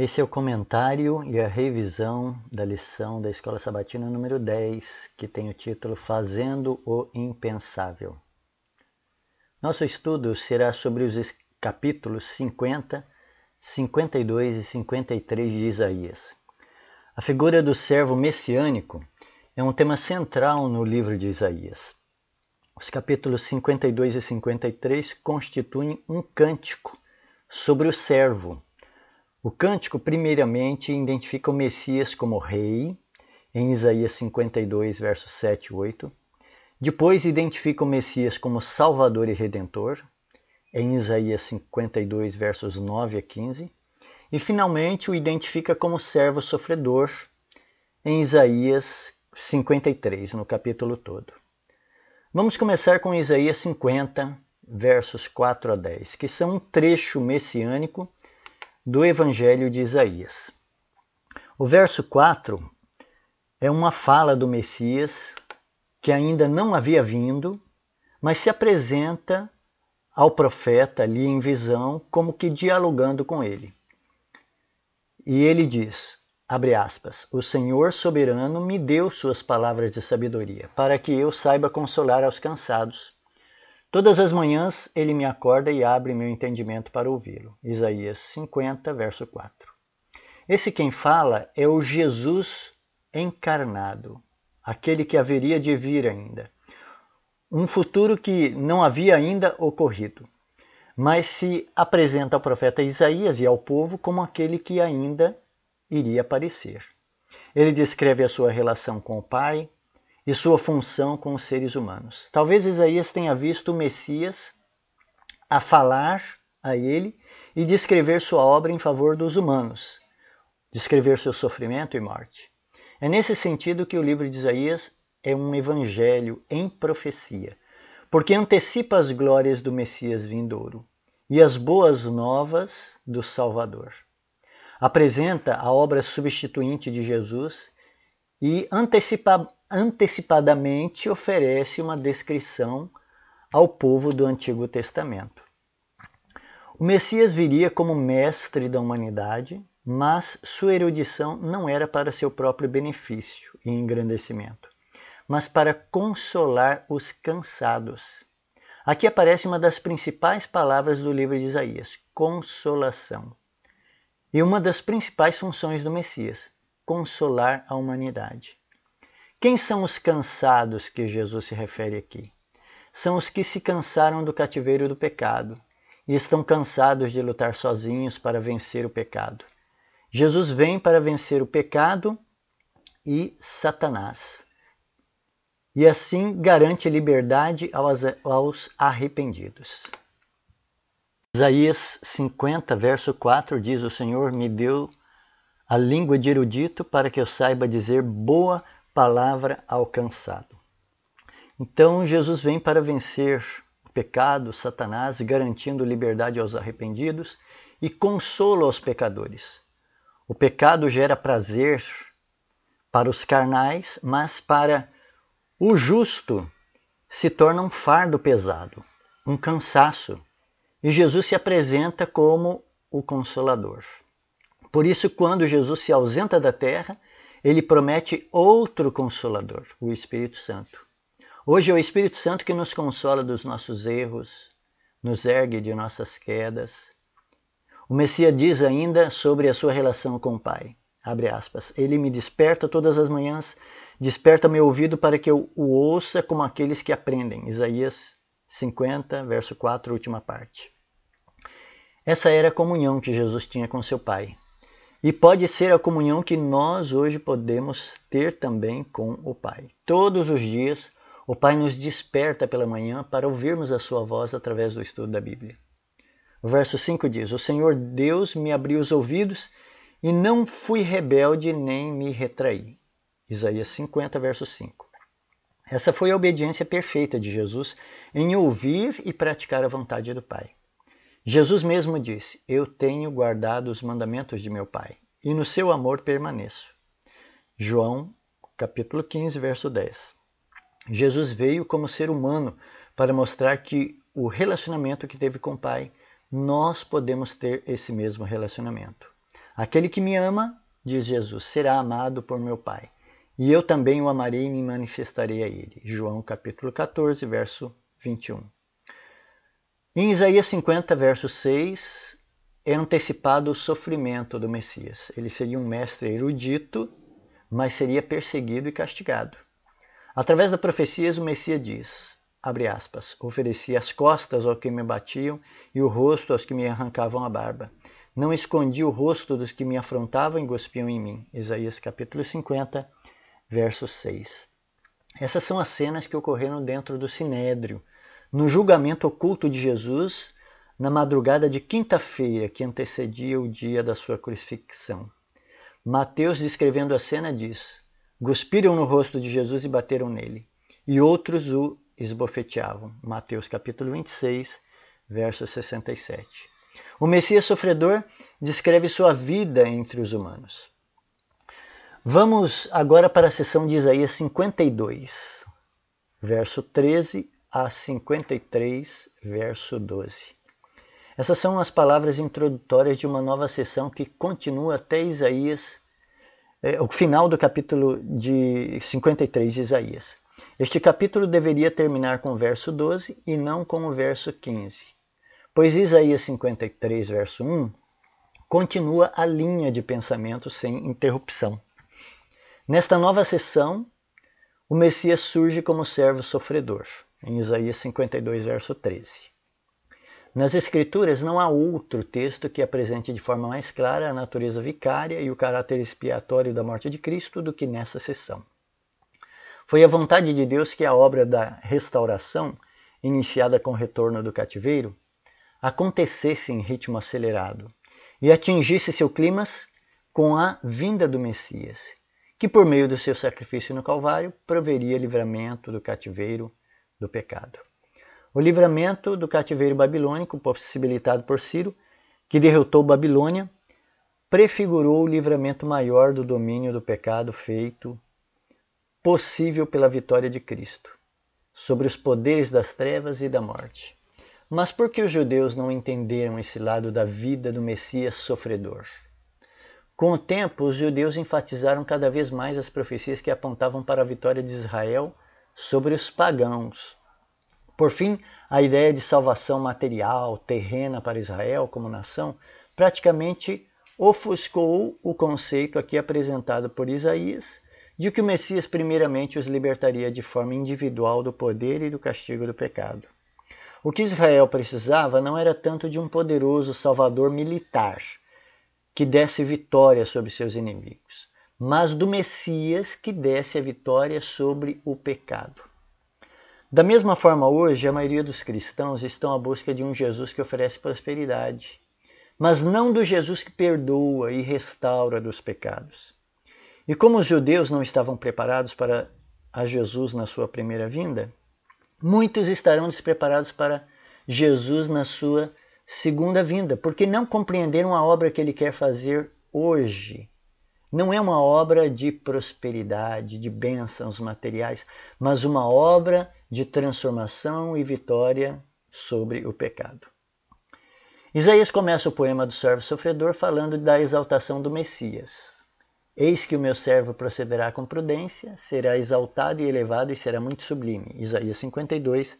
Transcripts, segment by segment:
Esse é o comentário e a revisão da lição da Escola Sabatina número 10, que tem o título Fazendo o Impensável. Nosso estudo será sobre os capítulos 50, 52 e 53 de Isaías. A figura do servo messiânico é um tema central no livro de Isaías. Os capítulos 52 e 53 constituem um cântico sobre o servo o cântico, primeiramente, identifica o Messias como rei, em Isaías 52, versos 7 e 8. Depois, identifica o Messias como Salvador e Redentor, em Isaías 52, versos 9 a 15. E, finalmente, o identifica como servo sofredor, em Isaías 53, no capítulo todo. Vamos começar com Isaías 50, versos 4 a 10, que são um trecho messiânico do Evangelho de Isaías. O verso 4 é uma fala do Messias que ainda não havia vindo, mas se apresenta ao profeta ali em visão, como que dialogando com ele. E ele diz, abre aspas, o Senhor soberano me deu suas palavras de sabedoria, para que eu saiba consolar aos cansados Todas as manhãs ele me acorda e abre meu entendimento para ouvi-lo. Isaías 50, verso 4. Esse quem fala é o Jesus encarnado, aquele que haveria de vir ainda. Um futuro que não havia ainda ocorrido, mas se apresenta ao profeta Isaías e ao povo como aquele que ainda iria aparecer. Ele descreve a sua relação com o Pai, e sua função com os seres humanos. Talvez Isaías tenha visto o Messias a falar a ele e descrever sua obra em favor dos humanos, descrever seu sofrimento e morte. É nesse sentido que o livro de Isaías é um evangelho em profecia, porque antecipa as glórias do Messias vindouro e as boas novas do Salvador. Apresenta a obra substituinte de Jesus e antecipa antecipadamente oferece uma descrição ao povo do Antigo Testamento. O Messias viria como mestre da humanidade, mas sua erudição não era para seu próprio benefício e engrandecimento, mas para consolar os cansados. Aqui aparece uma das principais palavras do livro de Isaías: consolação. E uma das principais funções do Messias: consolar a humanidade. Quem são os cansados que Jesus se refere aqui? São os que se cansaram do cativeiro do pecado e estão cansados de lutar sozinhos para vencer o pecado. Jesus vem para vencer o pecado e Satanás. E assim garante liberdade aos arrependidos. Isaías 50, verso 4 diz: O Senhor me deu a língua de erudito para que eu saiba dizer boa palavra alcançado. Então Jesus vem para vencer o pecado, Satanás, garantindo liberdade aos arrependidos e consolo aos pecadores. O pecado gera prazer para os carnais, mas para o justo se torna um fardo pesado, um cansaço. E Jesus se apresenta como o consolador. Por isso, quando Jesus se ausenta da terra, ele promete outro consolador, o Espírito Santo. Hoje é o Espírito Santo que nos consola dos nossos erros, nos ergue de nossas quedas. O Messias diz ainda sobre a sua relação com o Pai. Aspas. Ele me desperta todas as manhãs, desperta meu ouvido para que eu o ouça como aqueles que aprendem. Isaías 50, verso 4, última parte. Essa era a comunhão que Jesus tinha com seu Pai. E pode ser a comunhão que nós hoje podemos ter também com o Pai. Todos os dias, o Pai nos desperta pela manhã para ouvirmos a Sua voz através do estudo da Bíblia. O verso 5 diz: O Senhor Deus me abriu os ouvidos e não fui rebelde nem me retraí. Isaías 50, verso 5. Essa foi a obediência perfeita de Jesus em ouvir e praticar a vontade do Pai. Jesus mesmo disse: Eu tenho guardado os mandamentos de meu Pai, e no seu amor permaneço. João, capítulo 15, verso 10. Jesus veio como ser humano para mostrar que o relacionamento que teve com o Pai, nós podemos ter esse mesmo relacionamento. Aquele que me ama, diz Jesus, será amado por meu Pai. E eu também o amarei e me manifestarei a ele. João capítulo 14, verso 21. Em Isaías 50, verso 6, é antecipado o sofrimento do Messias. Ele seria um mestre erudito, mas seria perseguido e castigado. Através da profecia, o Messias diz, abre aspas, ofereci as costas aos que me batiam e o rosto aos que me arrancavam a barba. Não escondi o rosto dos que me afrontavam e gospiam em mim. Isaías capítulo 50, verso 6. Essas são as cenas que ocorreram dentro do Sinédrio, no julgamento oculto de Jesus, na madrugada de quinta-feira que antecedia o dia da sua crucifixão. Mateus, descrevendo a cena, diz: Cuspiram no rosto de Jesus e bateram nele, e outros o esbofeteavam. Mateus capítulo 26, verso 67. O Messias sofredor descreve sua vida entre os humanos. Vamos agora para a sessão de Isaías 52, verso 13 a 53, verso 12. Essas são as palavras introdutórias de uma nova sessão que continua até Isaías é, o final do capítulo de 53 de Isaías. Este capítulo deveria terminar com o verso 12 e não com o verso 15, pois Isaías 53, verso 1, continua a linha de pensamento sem interrupção. Nesta nova sessão, o Messias surge como servo sofredor, em Isaías 52, verso 13. Nas Escrituras não há outro texto que apresente de forma mais clara a natureza vicária e o caráter expiatório da morte de Cristo do que nessa sessão. Foi a vontade de Deus que a obra da restauração, iniciada com o retorno do cativeiro, acontecesse em ritmo acelerado e atingisse seu clímax com a vinda do Messias, que por meio do seu sacrifício no Calvário proveria livramento do cativeiro do pecado. O livramento do cativeiro babilônico, possibilitado por Ciro, que derrotou Babilônia, prefigurou o livramento maior do domínio do pecado feito possível pela vitória de Cristo sobre os poderes das trevas e da morte. Mas por que os judeus não entenderam esse lado da vida do Messias sofredor? Com o tempo, os judeus enfatizaram cada vez mais as profecias que apontavam para a vitória de Israel sobre os pagãos, por fim, a ideia de salvação material, terrena para Israel como nação, praticamente ofuscou o conceito aqui apresentado por Isaías de que o Messias primeiramente os libertaria de forma individual do poder e do castigo do pecado. O que Israel precisava não era tanto de um poderoso salvador militar que desse vitória sobre seus inimigos, mas do Messias que desse a vitória sobre o pecado. Da mesma forma, hoje, a maioria dos cristãos estão à busca de um Jesus que oferece prosperidade, mas não do Jesus que perdoa e restaura dos pecados. E como os judeus não estavam preparados para a Jesus na sua primeira vinda, muitos estarão despreparados para Jesus na sua segunda vinda, porque não compreenderam a obra que ele quer fazer hoje não é uma obra de prosperidade, de bênçãos materiais, mas uma obra de transformação e vitória sobre o pecado. Isaías começa o poema do servo sofredor falando da exaltação do Messias. Eis que o meu servo procederá com prudência, será exaltado e elevado e será muito sublime. Isaías 52,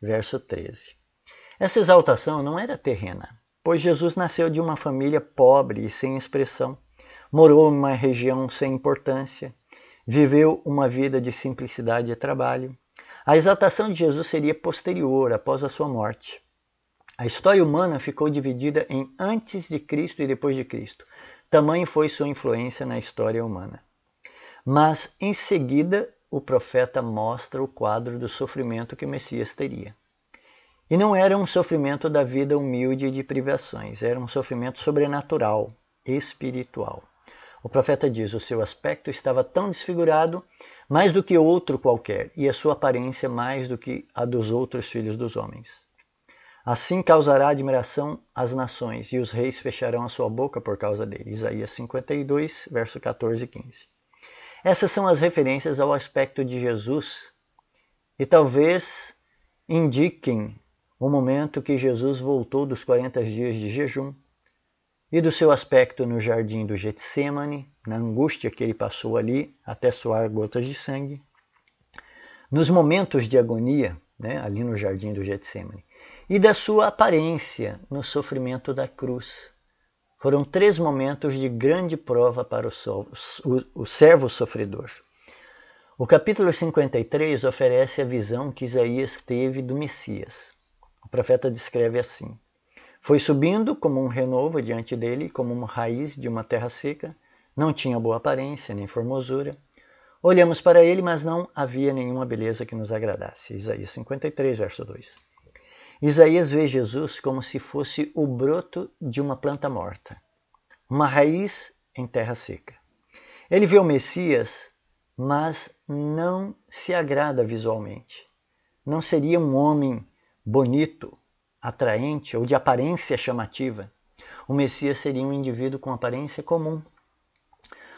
verso 13. Essa exaltação não era terrena, pois Jesus nasceu de uma família pobre e sem expressão morou em uma região sem importância, viveu uma vida de simplicidade e trabalho. A exaltação de Jesus seria posterior, após a sua morte. A história humana ficou dividida em antes de Cristo e depois de Cristo. Tamanho foi sua influência na história humana. Mas em seguida, o profeta mostra o quadro do sofrimento que o Messias teria. E não era um sofrimento da vida humilde e de privações, era um sofrimento sobrenatural, espiritual. O profeta diz: o seu aspecto estava tão desfigurado, mais do que outro qualquer, e a sua aparência mais do que a dos outros filhos dos homens. Assim causará admiração às nações, e os reis fecharão a sua boca por causa dele. Isaías 52, verso 14 e 15. Essas são as referências ao aspecto de Jesus e talvez indiquem o momento que Jesus voltou dos 40 dias de jejum e do seu aspecto no jardim do Getsemane, na angústia que ele passou ali até suar gotas de sangue, nos momentos de agonia, né, ali no jardim do Getsemane, e da sua aparência no sofrimento da cruz. Foram três momentos de grande prova para o, o, o servo sofredor. O capítulo 53 oferece a visão que Isaías teve do Messias. O profeta descreve assim: Foi subindo como um renovo diante dele, como uma raiz de uma terra seca. Não tinha boa aparência nem formosura. Olhamos para ele, mas não havia nenhuma beleza que nos agradasse. Isaías 53, verso 2. Isaías vê Jesus como se fosse o broto de uma planta morta, uma raiz em terra seca. Ele vê o Messias mas não se agrada visualmente. Não seria um homem bonito, atraente ou de aparência chamativa. O Messias seria um indivíduo com aparência comum.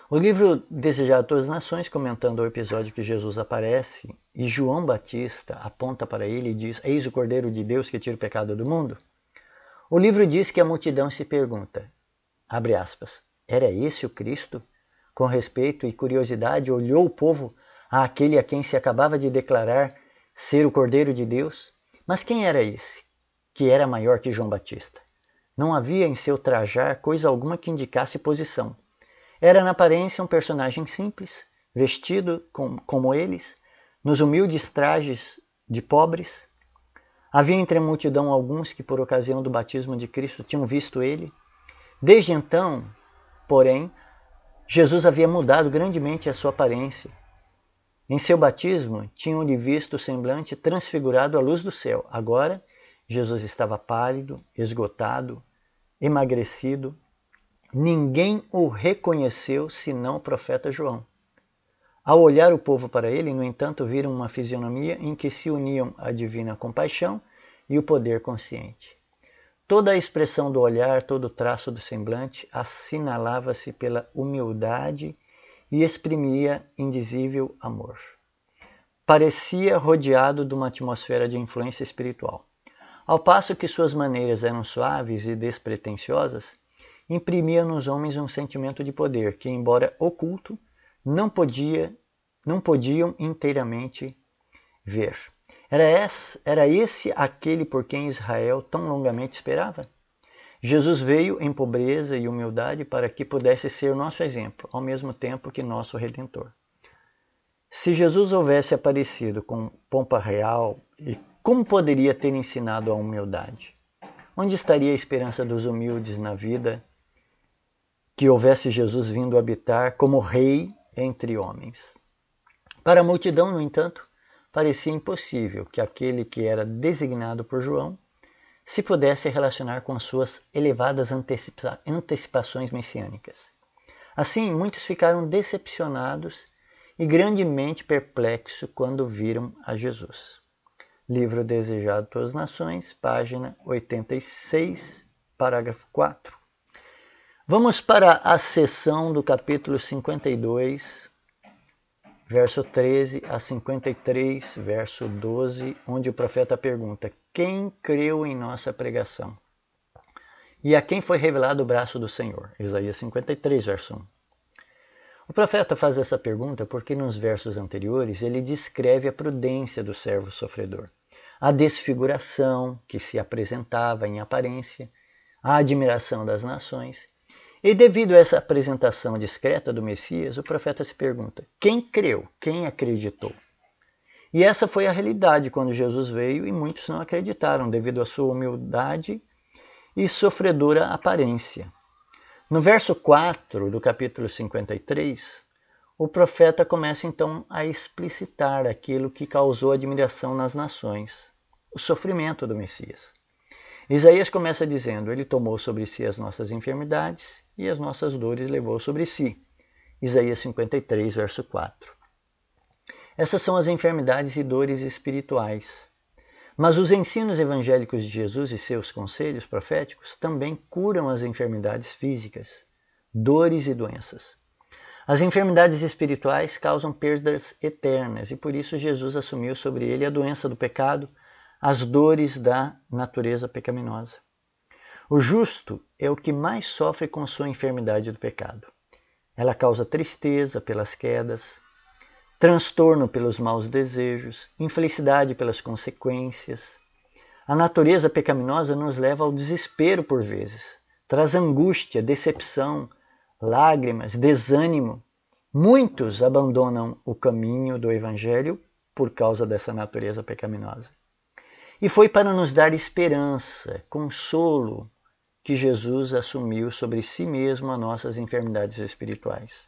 O livro Desejado a Todas as Nações, comentando o episódio que Jesus aparece e João Batista aponta para ele e diz: Eis o Cordeiro de Deus que tira o pecado do mundo. O livro diz que a multidão se pergunta, abre aspas, era esse o Cristo? Com respeito e curiosidade, olhou o povo àquele a quem se acabava de declarar ser o Cordeiro de Deus. Mas quem era esse, que era maior que João Batista? Não havia em seu trajar coisa alguma que indicasse posição. Era na aparência um personagem simples, vestido com, como eles, nos humildes trajes de pobres. Havia entre a multidão alguns que, por ocasião do batismo de Cristo, tinham visto ele. Desde então, porém, Jesus havia mudado grandemente a sua aparência. Em seu batismo, tinham-lhe visto o semblante transfigurado à luz do céu. Agora, Jesus estava pálido, esgotado, emagrecido. Ninguém o reconheceu senão o profeta João. Ao olhar o povo para ele, no entanto, viram uma fisionomia em que se uniam a divina compaixão e o poder consciente. Toda a expressão do olhar, todo o traço do semblante assinalava-se pela humildade e exprimia indizível amor. Parecia rodeado de uma atmosfera de influência espiritual. Ao passo que suas maneiras eram suaves e despretensiosas, imprimia nos homens um sentimento de poder que, embora oculto, não podia, não podiam inteiramente ver. Era esse, era esse aquele por quem Israel tão longamente esperava? Jesus veio em pobreza e humildade para que pudesse ser nosso exemplo, ao mesmo tempo que nosso redentor. Se Jesus houvesse aparecido com pompa real, como poderia ter ensinado a humildade? Onde estaria a esperança dos humildes na vida que houvesse Jesus vindo habitar como rei entre homens? Para a multidão, no entanto, parecia impossível que aquele que era designado por João se pudesse relacionar com suas elevadas antecipa antecipações messiânicas. Assim, muitos ficaram decepcionados e grandemente perplexos quando viram a Jesus. Livro Desejado pelas Nações, página 86, parágrafo 4. Vamos para a sessão do capítulo 52, verso 13 a 53, verso 12, onde o profeta pergunta: Quem creu em nossa pregação? E a quem foi revelado o braço do Senhor? Isaías 53, verso 1. O profeta faz essa pergunta porque nos versos anteriores ele descreve a prudência do servo sofredor, a desfiguração que se apresentava em aparência, a admiração das nações e devido a essa apresentação discreta do Messias, o profeta se pergunta: quem creu? Quem acreditou? E essa foi a realidade quando Jesus veio e muitos não acreditaram devido à sua humildade e sofredora aparência. No verso 4 do capítulo 53, o profeta começa então a explicitar aquilo que causou admiração nas nações, o sofrimento do Messias. Isaías começa dizendo: Ele tomou sobre si as nossas enfermidades e as nossas dores levou sobre si. Isaías 53, verso 4. Essas são as enfermidades e dores espirituais. Mas os ensinos evangélicos de Jesus e seus conselhos proféticos também curam as enfermidades físicas, dores e doenças. As enfermidades espirituais causam perdas eternas e por isso Jesus assumiu sobre ele a doença do pecado as dores da natureza pecaminosa. O justo é o que mais sofre com sua enfermidade do pecado. Ela causa tristeza pelas quedas, transtorno pelos maus desejos, infelicidade pelas consequências. A natureza pecaminosa nos leva ao desespero por vezes, traz angústia, decepção, lágrimas, desânimo. Muitos abandonam o caminho do Evangelho por causa dessa natureza pecaminosa. E foi para nos dar esperança, consolo, que Jesus assumiu sobre si mesmo as nossas enfermidades espirituais.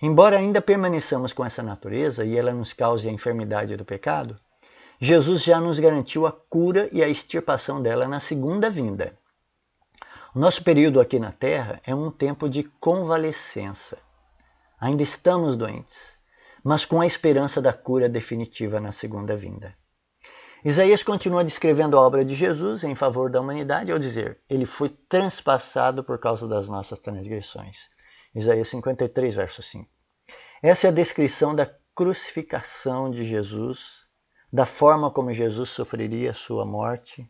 Embora ainda permaneçamos com essa natureza e ela nos cause a enfermidade do pecado, Jesus já nos garantiu a cura e a extirpação dela na segunda vinda. O nosso período aqui na Terra é um tempo de convalescença. Ainda estamos doentes, mas com a esperança da cura definitiva na segunda vinda. Isaías continua descrevendo a obra de Jesus em favor da humanidade ao dizer: Ele foi transpassado por causa das nossas transgressões. Isaías 53, verso 5. Essa é a descrição da crucificação de Jesus, da forma como Jesus sofreria a sua morte.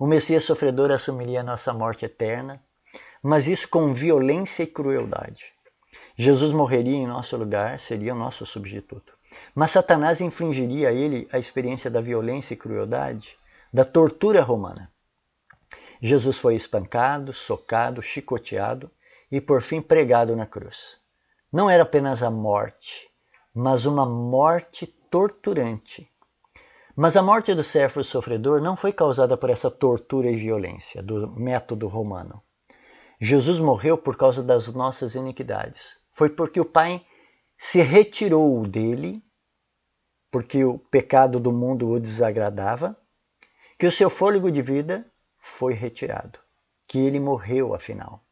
O Messias sofredor assumiria a nossa morte eterna, mas isso com violência e crueldade. Jesus morreria em nosso lugar, seria o nosso substituto. Mas Satanás infligiria a ele a experiência da violência e crueldade, da tortura romana. Jesus foi espancado, socado, chicoteado e por fim pregado na cruz. Não era apenas a morte, mas uma morte torturante. Mas a morte do servo sofredor não foi causada por essa tortura e violência do método romano. Jesus morreu por causa das nossas iniquidades. Foi porque o Pai se retirou dele porque o pecado do mundo o desagradava, que o seu fôlego de vida foi retirado, que ele morreu afinal.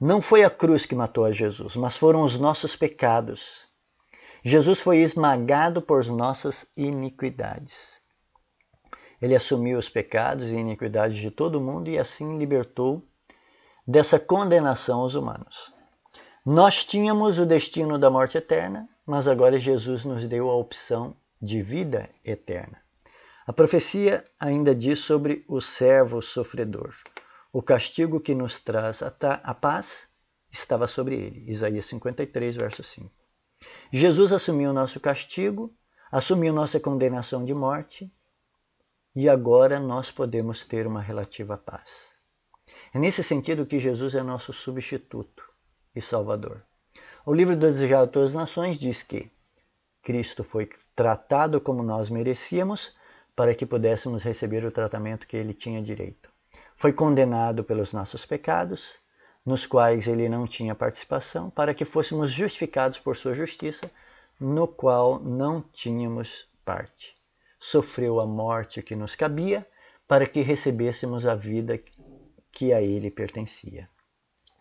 Não foi a cruz que matou a Jesus, mas foram os nossos pecados. Jesus foi esmagado por nossas iniquidades. Ele assumiu os pecados e iniquidades de todo mundo e assim libertou dessa condenação os humanos. Nós tínhamos o destino da morte eterna, mas agora Jesus nos deu a opção de vida eterna. A profecia ainda diz sobre o servo sofredor. O castigo que nos traz a paz estava sobre ele. Isaías 53, verso 5. Jesus assumiu o nosso castigo, assumiu nossa condenação de morte e agora nós podemos ter uma relativa paz. É nesse sentido que Jesus é nosso substituto e Salvador. O livro do Desejado de Todas as Nações diz que Cristo foi tratado como nós merecíamos para que pudéssemos receber o tratamento que ele tinha direito. Foi condenado pelos nossos pecados, nos quais ele não tinha participação, para que fôssemos justificados por sua justiça, no qual não tínhamos parte. Sofreu a morte que nos cabia, para que recebêssemos a vida que a ele pertencia.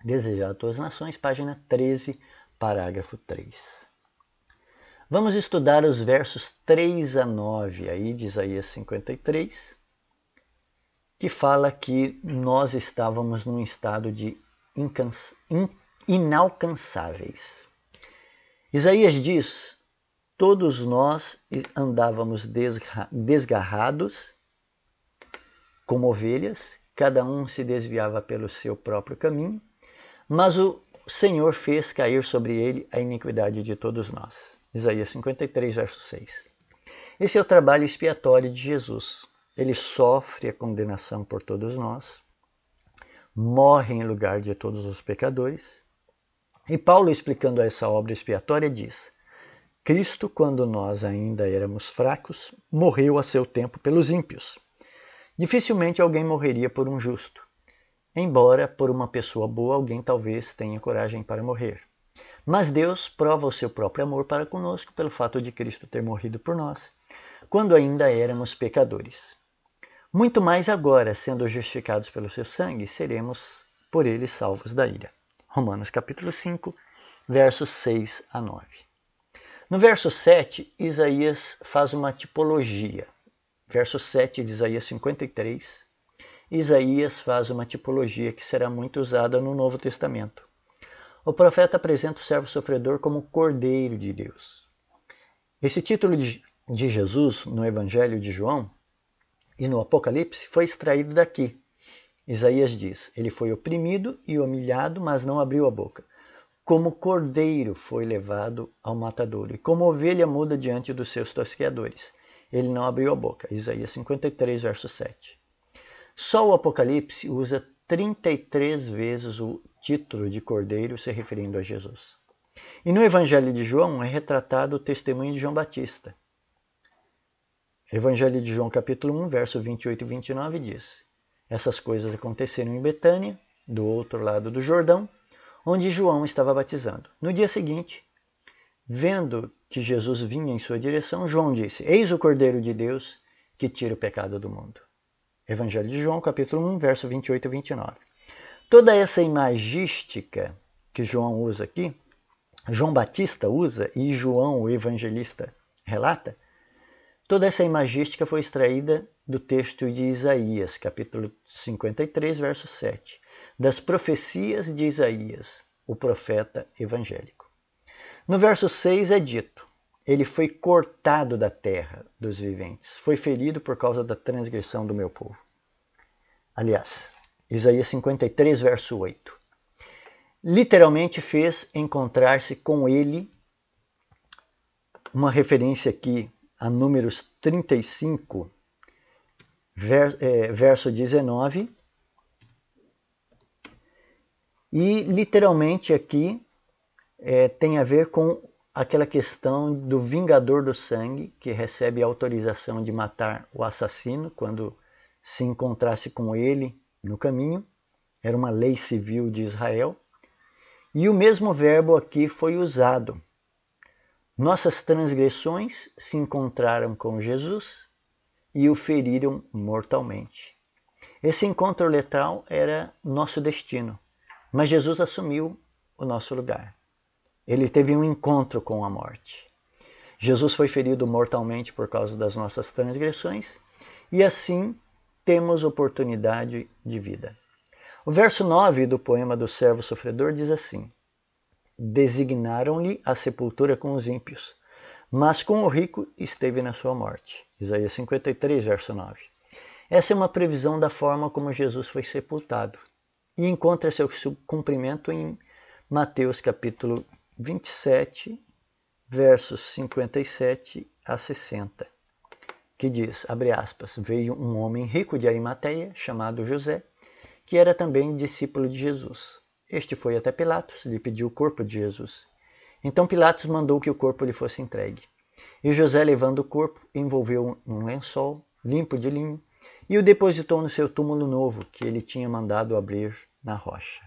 Desejado a todas as nações, página 13, parágrafo 3. Vamos estudar os versos 3 a 9 aí de Isaías 53, que fala que nós estávamos num estado de inalcançáveis. Isaías diz: Todos nós andávamos desgarrados como ovelhas, cada um se desviava pelo seu próprio caminho, mas o Senhor fez cair sobre ele a iniquidade de todos nós. Isaías 53, verso 6. Esse é o trabalho expiatório de Jesus. Ele sofre a condenação por todos nós, morre em lugar de todos os pecadores. E Paulo, explicando essa obra expiatória, diz: Cristo, quando nós ainda éramos fracos, morreu a seu tempo pelos ímpios. Dificilmente alguém morreria por um justo. Embora por uma pessoa boa alguém talvez tenha coragem para morrer. Mas Deus prova o seu próprio amor para conosco pelo fato de Cristo ter morrido por nós, quando ainda éramos pecadores. Muito mais agora, sendo justificados pelo seu sangue, seremos por ele salvos da ira. Romanos capítulo 5, versos 6 a 9. No verso 7, Isaías faz uma tipologia. Verso 7 de Isaías 53 Isaías faz uma tipologia que será muito usada no Novo Testamento. O profeta apresenta o servo sofredor como Cordeiro de Deus. Esse título de, de Jesus no Evangelho de João e no Apocalipse foi extraído daqui. Isaías diz: Ele foi oprimido e humilhado, mas não abriu a boca. Como cordeiro foi levado ao matadouro, e como ovelha muda diante dos seus tosqueadores. Ele não abriu a boca. Isaías 53, verso 7. Só o Apocalipse usa 33 vezes o título de cordeiro se referindo a Jesus. E no Evangelho de João é retratado o testemunho de João Batista. Evangelho de João, capítulo 1, verso 28 e 29 diz: Essas coisas aconteceram em Betânia, do outro lado do Jordão, onde João estava batizando. No dia seguinte, vendo que Jesus vinha em sua direção, João disse: Eis o Cordeiro de Deus que tira o pecado do mundo. Evangelho de João, capítulo 1, verso 28 e 29. Toda essa imagística que João usa aqui, João Batista usa e João, o evangelista, relata, toda essa imagística foi extraída do texto de Isaías, capítulo 53, verso 7, das profecias de Isaías, o profeta evangélico. No verso 6 é dito: Ele foi cortado da terra dos viventes, foi ferido por causa da transgressão do meu povo. Aliás, Isaías 53, verso 8. Literalmente fez encontrar-se com ele, uma referência aqui a Números 35, é, verso 19. E literalmente aqui é, tem a ver com aquela questão do vingador do sangue, que recebe autorização de matar o assassino quando se encontrasse com ele no caminho. Era uma lei civil de Israel. E o mesmo verbo aqui foi usado. Nossas transgressões se encontraram com Jesus e o feriram mortalmente. Esse encontro letal era nosso destino, mas Jesus assumiu o nosso lugar. Ele teve um encontro com a morte. Jesus foi ferido mortalmente por causa das nossas transgressões e assim temos oportunidade de vida. O verso 9 do poema do servo sofredor diz assim: Designaram-lhe a sepultura com os ímpios, mas com o rico esteve na sua morte. Isaías 53, verso 9. Essa é uma previsão da forma como Jesus foi sepultado e encontra seu cumprimento em Mateus capítulo 27, versos 57 a 60 que diz, abre aspas, veio um homem rico de Arimateia, chamado José, que era também discípulo de Jesus. Este foi até Pilatos, lhe pediu o corpo de Jesus. Então Pilatos mandou que o corpo lhe fosse entregue. E José, levando o corpo, envolveu num lençol limpo de linho e o depositou no seu túmulo novo, que ele tinha mandado abrir na rocha.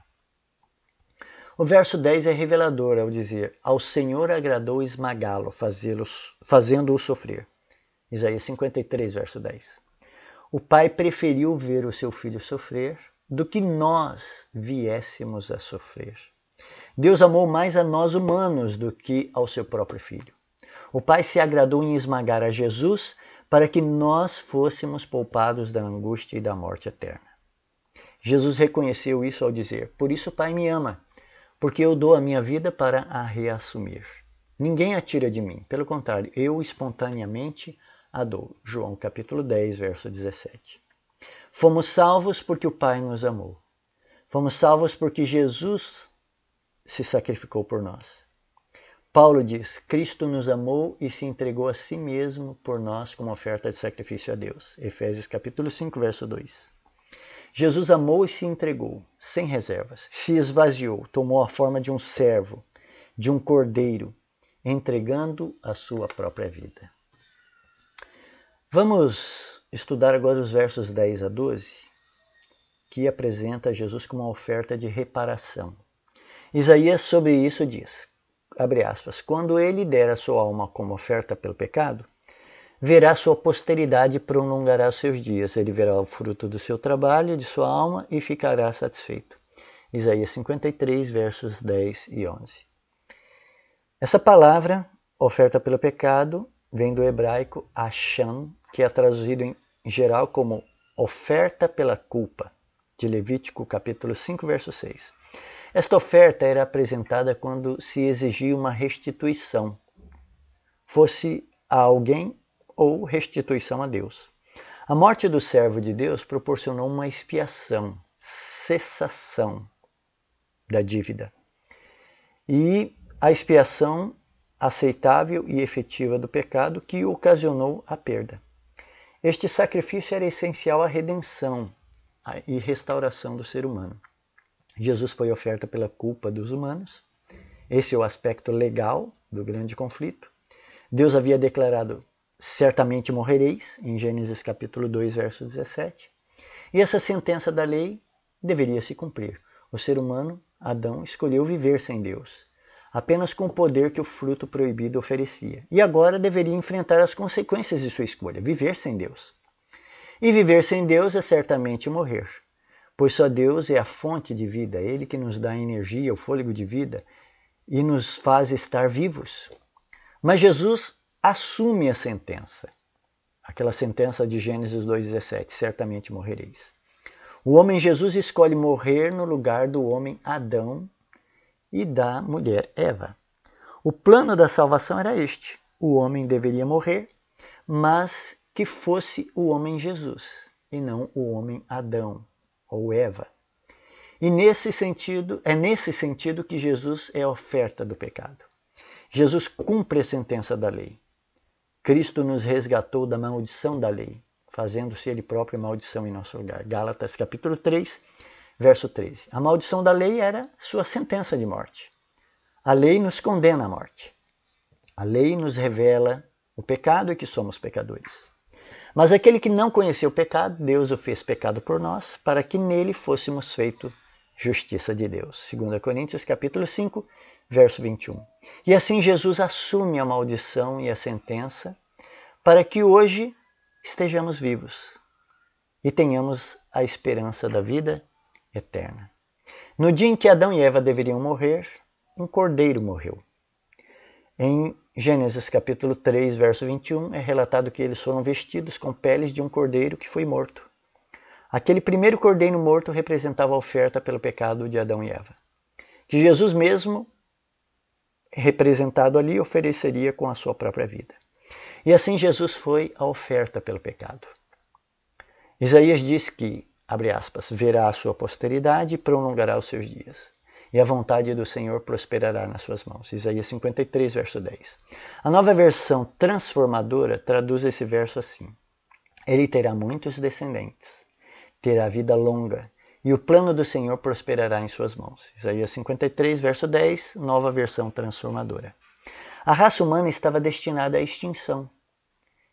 O verso 10 é revelador ao dizer: Ao Senhor agradou esmagá-lo, fazendo-o sofrer. Isaías 53, verso 10. O pai preferiu ver o seu filho sofrer do que nós viéssemos a sofrer. Deus amou mais a nós humanos do que ao seu próprio filho. O pai se agradou em esmagar a Jesus para que nós fôssemos poupados da angústia e da morte eterna. Jesus reconheceu isso ao dizer: Por isso o Pai me ama, porque eu dou a minha vida para a reassumir. Ninguém a tira de mim, pelo contrário, eu espontaneamente a dor. João capítulo 10, verso 17. Fomos salvos porque o Pai nos amou. Fomos salvos porque Jesus se sacrificou por nós. Paulo diz: Cristo nos amou e se entregou a si mesmo por nós como oferta de sacrifício a Deus. Efésios capítulo 5, verso 2. Jesus amou e se entregou, sem reservas, se esvaziou, tomou a forma de um servo, de um cordeiro, entregando a sua própria vida. Vamos estudar agora os versos 10 a 12, que apresenta Jesus como uma oferta de reparação. Isaías sobre isso diz, abre aspas, quando ele der a sua alma como oferta pelo pecado, verá sua posteridade e prolongará seus dias. Ele verá o fruto do seu trabalho, de sua alma e ficará satisfeito. Isaías 53, versos 10 e 11. Essa palavra, oferta pelo pecado, vem do hebraico Hashem, que é traduzido em geral como oferta pela culpa, de Levítico capítulo 5, verso 6. Esta oferta era apresentada quando se exigia uma restituição, fosse a alguém ou restituição a Deus. A morte do servo de Deus proporcionou uma expiação, cessação da dívida e a expiação aceitável e efetiva do pecado que ocasionou a perda. Este sacrifício era essencial à redenção e restauração do ser humano. Jesus foi oferta pela culpa dos humanos. Esse é o aspecto legal do grande conflito. Deus havia declarado: certamente morrereis, em Gênesis capítulo 2, verso 17. E essa sentença da lei deveria se cumprir. O ser humano, Adão, escolheu viver sem Deus, apenas com o poder que o fruto proibido oferecia. E agora deveria enfrentar as consequências de sua escolha, viver sem Deus. E viver sem Deus é certamente morrer, pois só Deus é a fonte de vida, Ele que nos dá a energia, o fôlego de vida e nos faz estar vivos. Mas Jesus assume a sentença, aquela sentença de Gênesis 2,17: certamente morrereis. O homem Jesus escolhe morrer no lugar do homem Adão e da mulher Eva. O plano da salvação era este: o homem deveria morrer, mas que fosse o homem Jesus e não o homem Adão ou Eva. E nesse sentido, é nesse sentido que Jesus é a oferta do pecado. Jesus cumpre a sentença da lei. Cristo nos resgatou da maldição da lei, fazendo-se ele próprio maldição em nosso lugar. Gálatas capítulo 3, verso 13. A maldição da lei era sua sentença de morte. A lei nos condena à morte. A lei nos revela o pecado e que somos pecadores. Mas aquele que não conheceu o pecado, Deus o fez pecado por nós, para que nele fôssemos feito justiça de Deus. 2 Coríntios capítulo 5, verso 21. E assim Jesus assume a maldição e a sentença para que hoje estejamos vivos e tenhamos a esperança da vida eterna. No dia em que Adão e Eva deveriam morrer, um cordeiro morreu. Em Gênesis capítulo 3, verso 21, é relatado que eles foram vestidos com peles de um cordeiro que foi morto. Aquele primeiro cordeiro morto representava a oferta pelo pecado de Adão e Eva, que Jesus mesmo, representado ali, ofereceria com a sua própria vida. E assim Jesus foi a oferta pelo pecado. Isaías diz que, abre aspas, verá a sua posteridade e prolongará os seus dias e a vontade do Senhor prosperará nas suas mãos. Isaías 53, verso 10. A nova versão transformadora traduz esse verso assim: Ele terá muitos descendentes, terá vida longa, e o plano do Senhor prosperará em suas mãos. Isaías 53, verso 10, nova versão transformadora. A raça humana estava destinada à extinção.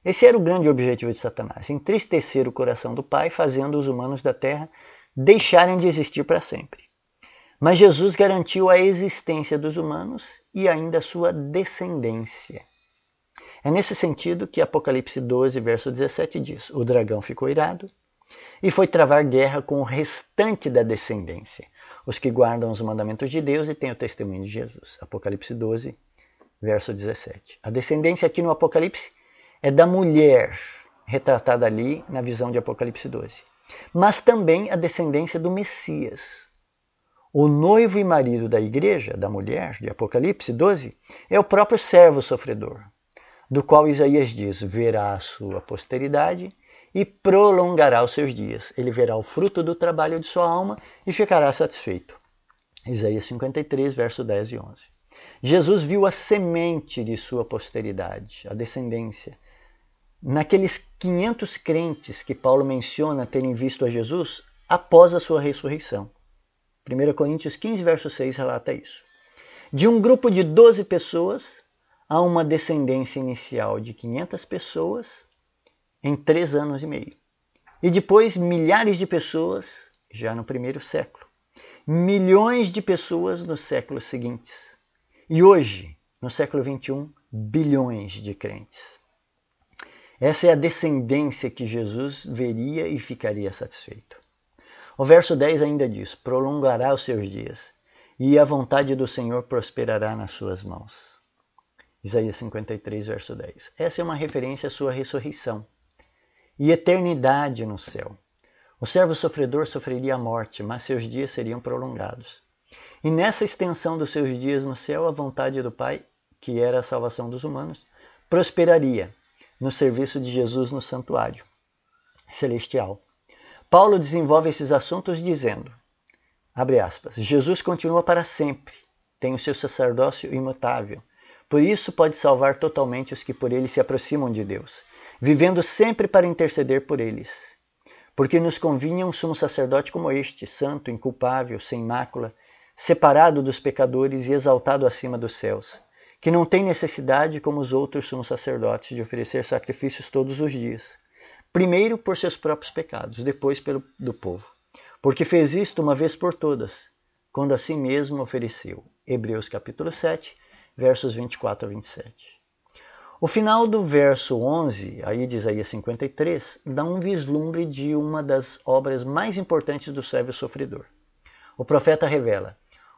Esse era o grande objetivo de Satanás: entristecer o coração do Pai, fazendo os humanos da terra deixarem de existir para sempre. Mas Jesus garantiu a existência dos humanos e ainda a sua descendência. É nesse sentido que Apocalipse 12, verso 17 diz: O dragão ficou irado e foi travar guerra com o restante da descendência, os que guardam os mandamentos de Deus e têm o testemunho de Jesus. Apocalipse 12, verso 17. A descendência aqui no Apocalipse é da mulher, retratada ali na visão de Apocalipse 12, mas também a descendência do Messias, o noivo e marido da igreja, da mulher, de Apocalipse 12, é o próprio servo sofredor, do qual Isaías diz: verá a sua posteridade e prolongará os seus dias. Ele verá o fruto do trabalho de sua alma e ficará satisfeito. Isaías 53, verso 10 e 11. Jesus viu a semente de sua posteridade, a descendência. Naqueles 500 crentes que Paulo menciona terem visto a Jesus após a sua ressurreição. 1 Coríntios 15, verso 6 relata isso. De um grupo de 12 pessoas, há uma descendência inicial de 500 pessoas em três anos e meio. E depois milhares de pessoas já no primeiro século. Milhões de pessoas nos séculos seguintes. E hoje, no século 21, bilhões de crentes. Essa é a descendência que Jesus veria e ficaria satisfeito. O verso 10 ainda diz: Prolongará os seus dias, e a vontade do Senhor prosperará nas suas mãos. Isaías 53, verso 10. Essa é uma referência à sua ressurreição e eternidade no céu. O servo sofredor sofreria a morte, mas seus dias seriam prolongados. E nessa extensão dos seus dias no céu, a vontade do Pai, que era a salvação dos humanos, prosperaria no serviço de Jesus no santuário celestial Paulo desenvolve esses assuntos dizendo: aspas. Jesus continua para sempre, tem o seu sacerdócio imutável. Por isso pode salvar totalmente os que por ele se aproximam de Deus, vivendo sempre para interceder por eles. Porque nos convinha um sumo sacerdote como este, santo, inculpável, sem mácula, separado dos pecadores e exaltado acima dos céus, que não tem necessidade, como os outros sumos sacerdotes, de oferecer sacrifícios todos os dias, primeiro por seus próprios pecados, depois pelo do povo, porque fez isto uma vez por todas, quando a si mesmo ofereceu. Hebreus capítulo 7, versos 24 a 27. O final do verso 11, aí de Isaías 53, dá um vislumbre de uma das obras mais importantes do servo sofredor. O profeta revela: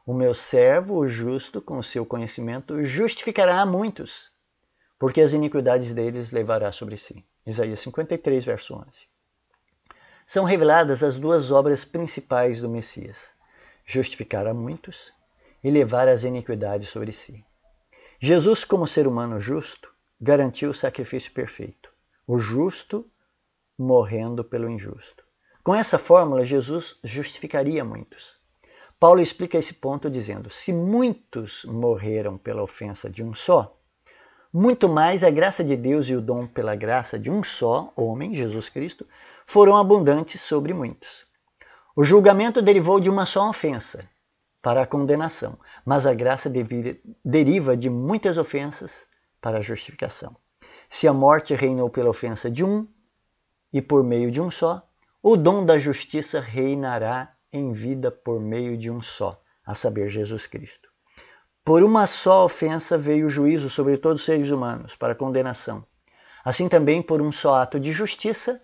O meu servo, o justo, com o seu conhecimento, justificará a muitos, porque as iniquidades deles levará sobre si. Isaías 53, verso 11. São reveladas as duas obras principais do Messias: justificar a muitos e levar as iniquidades sobre si. Jesus, como ser humano justo, garantiu o sacrifício perfeito, o justo morrendo pelo injusto. Com essa fórmula, Jesus justificaria muitos. Paulo explica esse ponto dizendo: se muitos morreram pela ofensa de um só, muito mais a graça de Deus e o dom pela graça de um só homem, Jesus Cristo, foram abundantes sobre muitos. O julgamento derivou de uma só ofensa, para a condenação, mas a graça deriva de muitas ofensas para a justificação. Se a morte reinou pela ofensa de um e por meio de um só, o dom da justiça reinará em vida por meio de um só, a saber, Jesus Cristo. Por uma só ofensa veio o juízo sobre todos os seres humanos, para condenação. Assim também, por um só ato de justiça,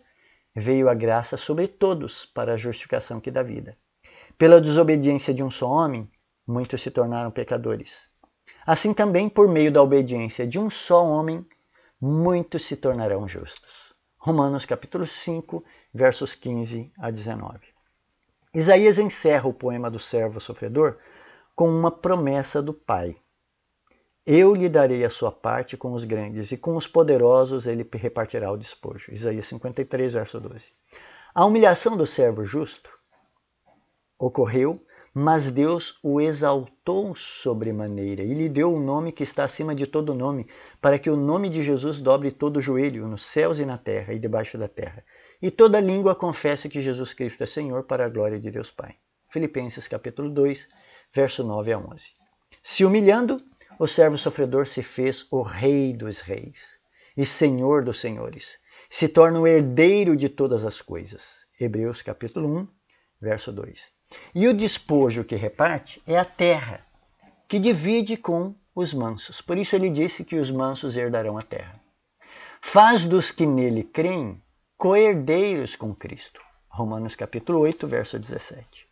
veio a graça sobre todos, para a justificação que dá vida. Pela desobediência de um só homem, muitos se tornaram pecadores. Assim também, por meio da obediência de um só homem, muitos se tornarão justos. Romanos capítulo 5, versos 15 a 19. Isaías encerra o poema do servo sofredor com uma promessa do Pai. Eu lhe darei a sua parte com os grandes, e com os poderosos ele repartirá o despojo. Isaías 53, verso 12. A humilhação do servo justo ocorreu, mas Deus o exaltou sobremaneira e lhe deu o um nome que está acima de todo nome, para que o nome de Jesus dobre todo o joelho, nos céus e na terra e debaixo da terra, e toda língua confesse que Jesus Cristo é Senhor para a glória de Deus Pai. Filipenses capítulo 2, verso 9 a 11. Se humilhando, o servo sofredor se fez o rei dos reis e senhor dos senhores, se torna o herdeiro de todas as coisas. Hebreus capítulo 1, verso 2. E o despojo que reparte é a terra, que divide com os mansos. Por isso ele disse que os mansos herdarão a terra. Faz dos que nele creem coerdeiros com Cristo. Romanos capítulo 8, verso 17.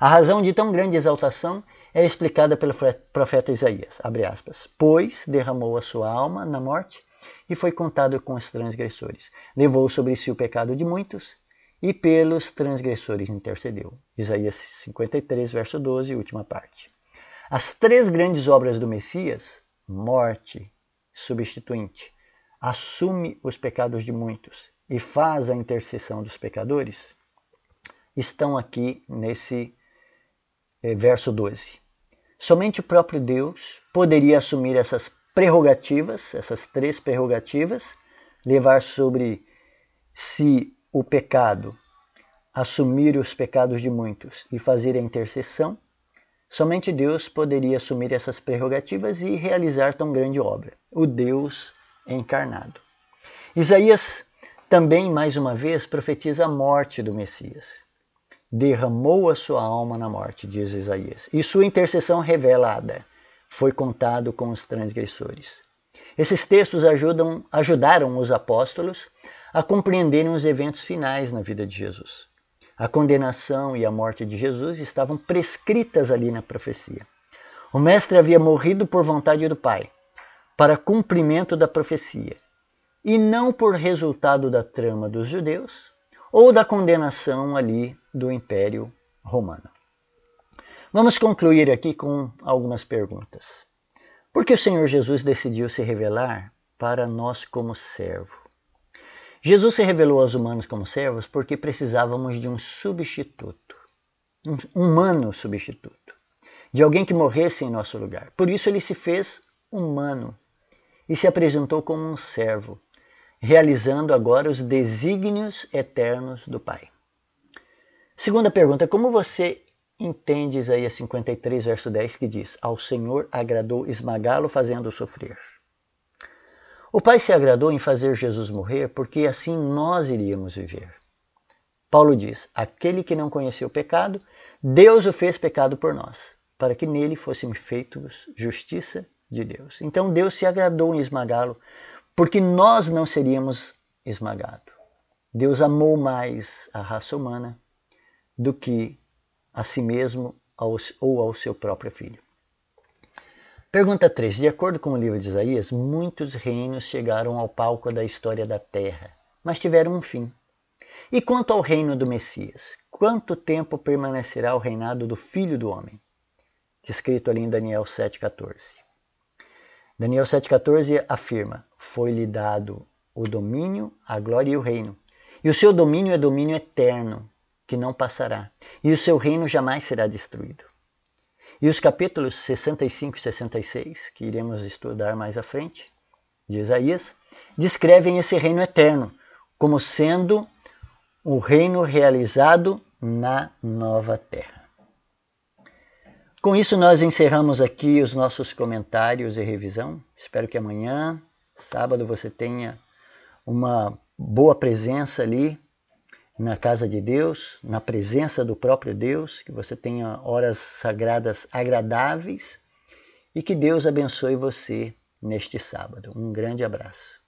A razão de tão grande exaltação é explicada pelo profeta Isaías, aspas, pois derramou a sua alma na morte e foi contado com os transgressores. Levou sobre si o pecado de muitos e pelos transgressores intercedeu. Isaías 53, verso 12, última parte. As três grandes obras do Messias, morte, substituinte, assume os pecados de muitos e faz a intercessão dos pecadores, estão aqui nesse eh, verso 12. Somente o próprio Deus poderia assumir essas prerrogativas, essas três prerrogativas, levar sobre si o pecado, assumir os pecados de muitos e fazer a intercessão, somente Deus poderia assumir essas prerrogativas e realizar tão grande obra, o Deus encarnado. Isaías também, mais uma vez, profetiza a morte do Messias. Derramou a sua alma na morte, diz Isaías, e sua intercessão revelada foi contado com os transgressores. Esses textos ajudam, ajudaram os apóstolos a compreenderem os eventos finais na vida de Jesus. A condenação e a morte de Jesus estavam prescritas ali na profecia. O Mestre havia morrido por vontade do Pai, para cumprimento da profecia, e não por resultado da trama dos judeus ou da condenação ali do Império Romano. Vamos concluir aqui com algumas perguntas. Por que o Senhor Jesus decidiu se revelar para nós como servo? Jesus se revelou aos humanos como servos porque precisávamos de um substituto. um humano substituto, de alguém que morresse em nosso lugar. Por isso ele se fez humano e se apresentou como um servo, realizando agora os desígnios eternos do Pai. Segunda pergunta: como você entende Isaías 53, verso 10, que diz: Ao Senhor agradou esmagá-lo, fazendo-o sofrer? O Pai se agradou em fazer Jesus morrer porque assim nós iríamos viver. Paulo diz: Aquele que não conheceu o pecado, Deus o fez pecado por nós, para que nele fôssemos feitos justiça de Deus. Então Deus se agradou em esmagá-lo, porque nós não seríamos esmagados. Deus amou mais a raça humana do que a si mesmo ou ao seu próprio filho. Pergunta 3. De acordo com o livro de Isaías, muitos reinos chegaram ao palco da história da terra, mas tiveram um fim. E quanto ao reino do Messias, quanto tempo permanecerá o reinado do Filho do Homem? Descrito ali em Daniel 7,14. Daniel 7,14 afirma: Foi-lhe dado o domínio, a glória e o reino. E o seu domínio é domínio eterno, que não passará, e o seu reino jamais será destruído. E os capítulos 65 e 66, que iremos estudar mais à frente, de Isaías, descrevem esse reino eterno como sendo o reino realizado na nova terra. Com isso, nós encerramos aqui os nossos comentários e revisão. Espero que amanhã, sábado, você tenha uma boa presença ali na casa de Deus, na presença do próprio Deus, que você tenha horas sagradas agradáveis e que Deus abençoe você neste sábado. Um grande abraço.